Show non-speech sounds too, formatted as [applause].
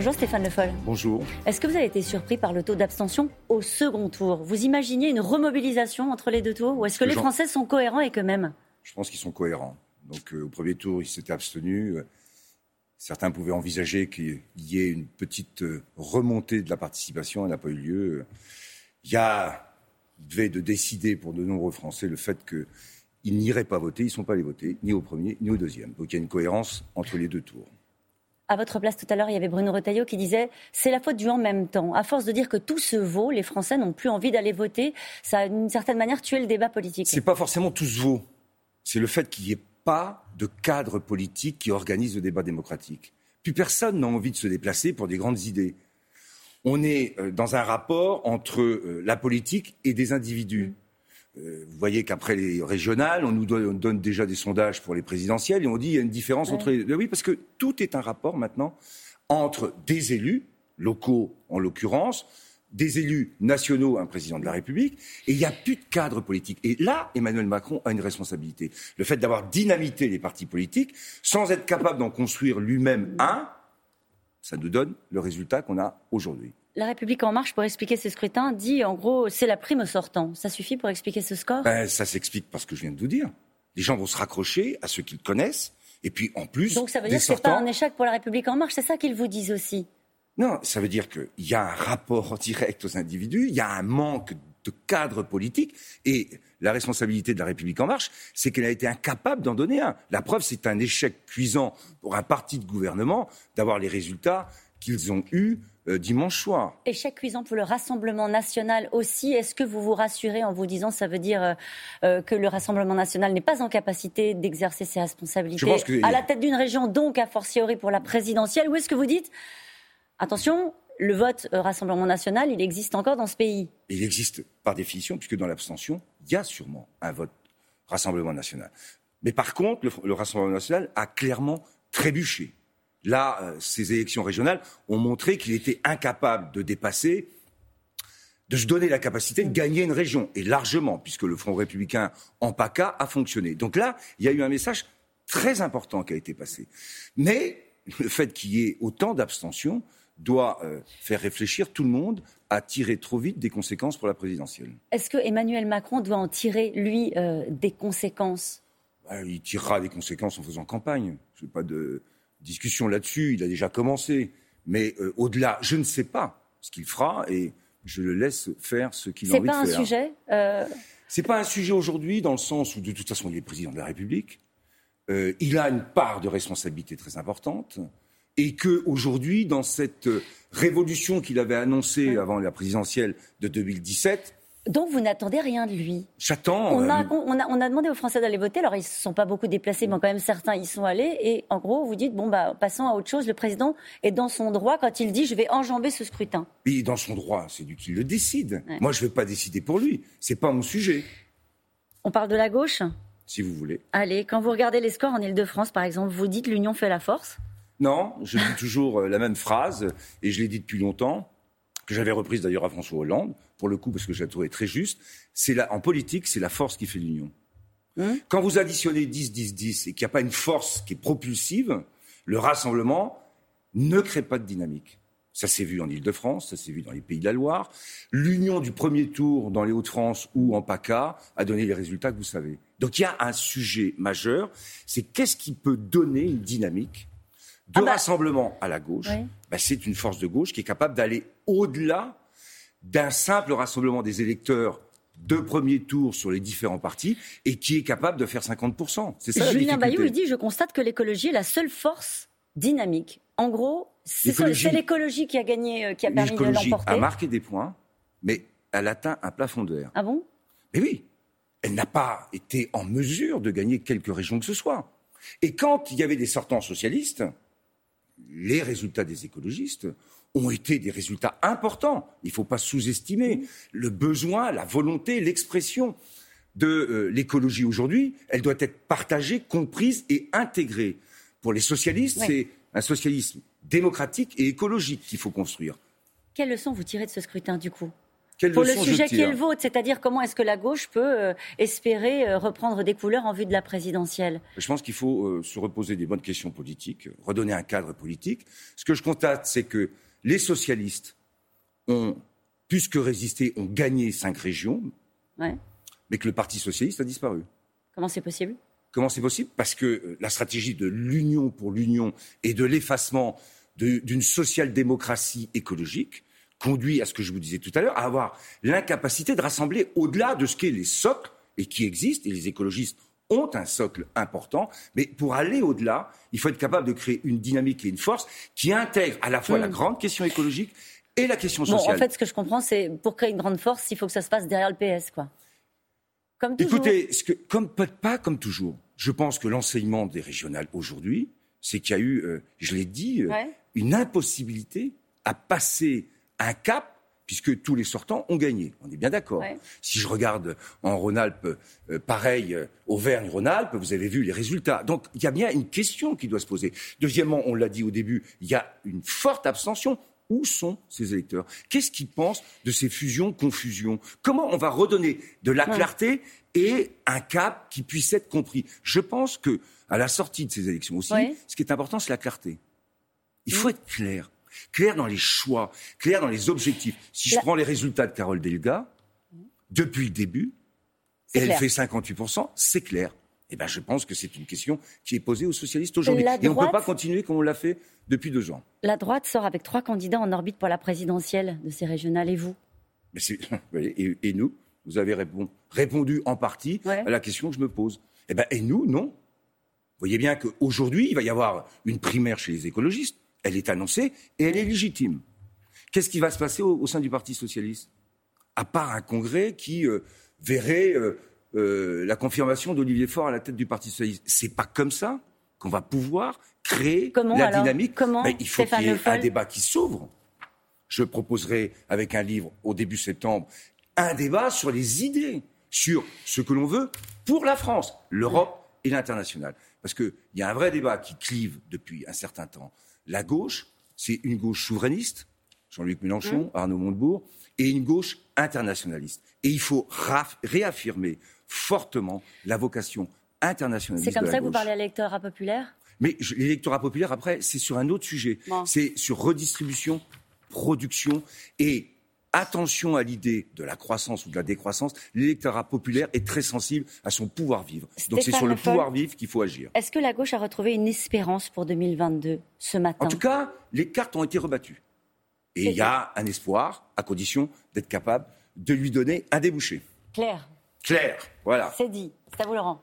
Bonjour Stéphane Le Foll. Bonjour. Est-ce que vous avez été surpris par le taux d'abstention au second tour? Vous imaginez une remobilisation entre les deux tours? Ou est-ce que les Français sont cohérents avec eux-mêmes? Je pense qu'ils sont cohérents. Donc euh, au premier tour, ils s'étaient abstenus. Certains pouvaient envisager qu'il y ait une petite euh, remontée de la participation. Elle n'a pas eu lieu. Il y a, devait de décider pour de nombreux Français le fait qu'ils n'iraient pas voter. Ils ne sont pas allés voter, ni au premier, ni au deuxième. Donc il y a une cohérence entre les deux tours à votre place tout à l'heure, il y avait Bruno Retailleau qui disait c'est la faute du en même temps. À force de dire que tout se vaut, les Français n'ont plus envie d'aller voter. Ça a d'une certaine manière tué le débat politique. C'est pas forcément tout se vaut. C'est le fait qu'il n'y ait pas de cadre politique qui organise le débat démocratique. Plus personne n'a envie de se déplacer pour des grandes idées. On est euh, dans un rapport entre euh, la politique et des individus. Vous voyez qu'après les régionales, on nous donne, déjà des sondages pour les présidentielles et on dit qu'il y a une différence entre les. Oui, parce que tout est un rapport maintenant entre des élus, locaux en l'occurrence, des élus nationaux, un président de la République, et il n'y a plus de cadre politique. Et là, Emmanuel Macron a une responsabilité. Le fait d'avoir dynamité les partis politiques sans être capable d'en construire lui-même un, ça nous donne le résultat qu'on a aujourd'hui. La République en marche, pour expliquer ce scrutin, dit en gros c'est la prime au sortant. Ça suffit pour expliquer ce score? Ben, Ça s'explique par ce que je viens de vous dire. Les gens vont se raccrocher à ceux qu'ils connaissent. Et puis en plus. Donc ça veut dire que ce n'est pas un échec pour la République en marche, c'est ça qu'ils vous disent aussi? Non, ça veut dire qu'il y a un rapport [laughs] direct aux individus, il y a un manque de cadre politique. Et la responsabilité de la République en marche, c'est qu'elle a été incapable d'en donner un. La preuve, c'est un échec cuisant pour un parti de gouvernement d'avoir les résultats qu'ils ont eus dimanche soir. Échec cuisant pour le Rassemblement national aussi. Est-ce que vous vous rassurez en vous disant ça veut dire euh, euh, que le Rassemblement national n'est pas en capacité d'exercer ses responsabilités à la tête d'une région, donc a fortiori pour la présidentielle? Ou est-ce que vous dites attention, le vote Rassemblement national, il existe encore dans ce pays? Il existe par définition, puisque dans l'abstention, il y a sûrement un vote Rassemblement national. Mais par contre, le Rassemblement national a clairement trébuché. Là, euh, ces élections régionales ont montré qu'il était incapable de dépasser, de se donner la capacité de gagner une région, et largement, puisque le Front républicain en PACA a fonctionné. Donc là, il y a eu un message très important qui a été passé. Mais le fait qu'il y ait autant d'abstention doit euh, faire réfléchir tout le monde à tirer trop vite des conséquences pour la présidentielle. Est-ce que Emmanuel Macron doit en tirer, lui, euh, des conséquences? Bah, Il tirera des conséquences en faisant campagne. Je pas de discussion là-dessus, il a déjà commencé. Mais euh, au-delà, je ne sais pas ce qu'il fera et je le laisse faire ce qu'il a envie de faire. C'est pas un sujet euh... C'est pas un sujet aujourd'hui dans le sens où de toute façon il est président de la République. Euh, il a une part de responsabilité très importante et que aujourd'hui, dans cette révolution qu'il avait annoncée avant la présidentielle de 2017, donc vous n'attendez rien de lui J'attends. On, a, euh, demandé aux Français d'aller voter. Alors ils ne se sont pas beaucoup déplacés, mais quand même certains y sont allés. Et en gros, vous dites bon bah passons à autre chose. Le président est dans son droit quand il dit je vais enjamber ce scrutin. Il est dans son droit, c'est lui qui le décide. Moi, je ne vais pas décider pour lui. C'est pas mon sujet. On parle de la gauche? Si vous voulez. Allez, quand vous regardez les scores en Ile-de-France, par exemple, vous dites l'union fait la force? Non, je dis toujours euh, la même phrase et je l'ai dit depuis longtemps que j'avais reprise d'ailleurs à François Hollande, pour le coup, parce que je la trouvais très juste. C'est en politique, c'est la force qui fait l'union. Hein Quand vous additionnez 10, 10, 10 et qu'il n'y a pas une force qui est propulsive, le rassemblement ne crée pas de dynamique. Ça s'est vu en Ile-de-France, ça s'est vu dans les Pays de la Loire. L'union du premier tour dans les Hauts-de-France ou en PACA a donné les résultats que vous savez. Donc il y a un sujet majeur, c'est qu'est-ce qui peut donner une dynamique de ah bah rassemblement à la gauche, bah, c'est une force de gauche qui est capable d'aller au-delà d'un simple rassemblement des électeurs de premier tour sur les différents partis et qui est capable de faire 50%. C'est ça Julien Bayou, il dit Je constate que l'écologie est la seule force dynamique. En gros, c'est l'écologie qui a gagné, euh, qui a permis de l'emporter. L'écologie a marqué des points, mais elle atteint un plafond de verre. Ah bon? Mais oui, elle n'a pas été en mesure de gagner quelques régions que ce soit. Et quand il y avait des sortants socialistes, les résultats des écologistes ont été des résultats importants. Il ne faut pas sous-estimer le besoin, la volonté, l'expression de euh, l'écologie aujourd'hui. Elle doit être partagée, comprise et intégrée. Pour les socialistes, c'est un socialisme démocratique et écologique qu'il faut construire. Quelle leçon vous tirez de ce scrutin du coup? Pour le sujet qui est le vôtre, c'est-à-dire comment est-ce que la gauche peut euh, espérer euh, reprendre des couleurs en vue de la présidentielle? Je pense qu'il faut se reposer des bonnes questions politiques, redonner un cadre politique. Ce que je constate, c'est que les socialistes ont plus que résisté, ont gagné cinq régions, mais que le Parti socialiste a disparu. Comment c'est possible? Comment c'est possible? Parce que la stratégie de l'union pour l'union et de l'effacement d'une social-démocratie écologique conduit à ce que je vous disais tout à l'heure, à avoir l'incapacité de rassembler au-delà de ce qu'est les socles et qui existent, et les écologistes ont un socle important, mais pour aller au-delà, il faut être capable de créer une dynamique et une force qui intègre à la fois la mm. grande question écologique et la question sociale. en fait, ce que je comprends, c'est pour créer une grande force, il faut que ça se passe derrière le PS, quoi. Comme toujours. Écoutez, ce que, comme, pas comme toujours. Je pense que l'enseignement des régionales aujourd'hui, c'est qu'il y a eu, euh, je l'ai dit, euh, une impossibilité à passer un cap puisque tous les sortants ont gagné. On est bien d'accord. Si je regarde en Rhône-Alpes, euh, pareil, euh, Auvergne-Rhône-Alpes, vous avez vu les résultats. Donc il y a bien une question qui doit se poser. Deuxièmement, on l'a dit au début, il y a une forte abstention. Où sont ces électeurs? Qu'est-ce qu'ils pensent de ces fusions, confusions? Comment on va redonner de la clarté et un cap qui puisse être compris? Je pense que à la sortie de ces élections aussi, ce qui est important, c'est la clarté. Il faut être clair clair dans les choix, clair dans les objectifs. Si je prends les résultats de Carole Delga, depuis le début, et elle fait 58%, c'est clair. Eh ben, je pense que c'est une question qui est posée aux socialistes aujourd'hui. Et on ne peut pas continuer comme on l'a fait depuis deux ans. La droite sort avec trois candidats en orbite pour la présidentielle de ces régionales. Et vous? [laughs] Et, nous Vous avez répondu en partie à la question que je me pose. Eh ben, et nous, non. Vous voyez bien qu'aujourd'hui, il va y avoir une primaire chez les écologistes elle est annoncée et elle est légitime. Qu'est-ce qui va se passer au, sein du Parti socialiste? À part un congrès qui euh, verrait euh, euh, la confirmation d'Olivier Faure à la tête du Parti socialiste. C'est pas comme ça qu'on va pouvoir créer la dynamique. Comment il faut qu'il y ait un débat qui s'ouvre. Je proposerai avec un livre au début septembre un débat sur les idées, sur ce que l'on veut pour la France, l'Europe et l'international. Parce qu'il y a un vrai débat qui clive depuis un certain temps la gauche, c'est une gauche souverainiste, Jean-Luc Mélenchon, mmh. Arnaud Montebourg, et une gauche internationaliste. Et il faut réaffirmer fortement la vocation internationaliste. C'est comme ça que vous parlez à l'électorat populaire? Mais l'électorat populaire, après, c'est sur un autre sujet. C'est sur redistribution, production et attention à l'idée de la croissance ou de la décroissance, l'électorat populaire est très sensible à son pouvoir vivre. Donc c'est sur le pouvoir vivre qu'il faut agir. Est-ce que la gauche a retrouvé une espérance pour 2022 ce matin? En tout cas, les cartes ont été rebattues. Et il y a un espoir, à condition d'être capable de lui donner un débouché. Claire. Claire, voilà. C'est dit. C'est à vous, Laurent.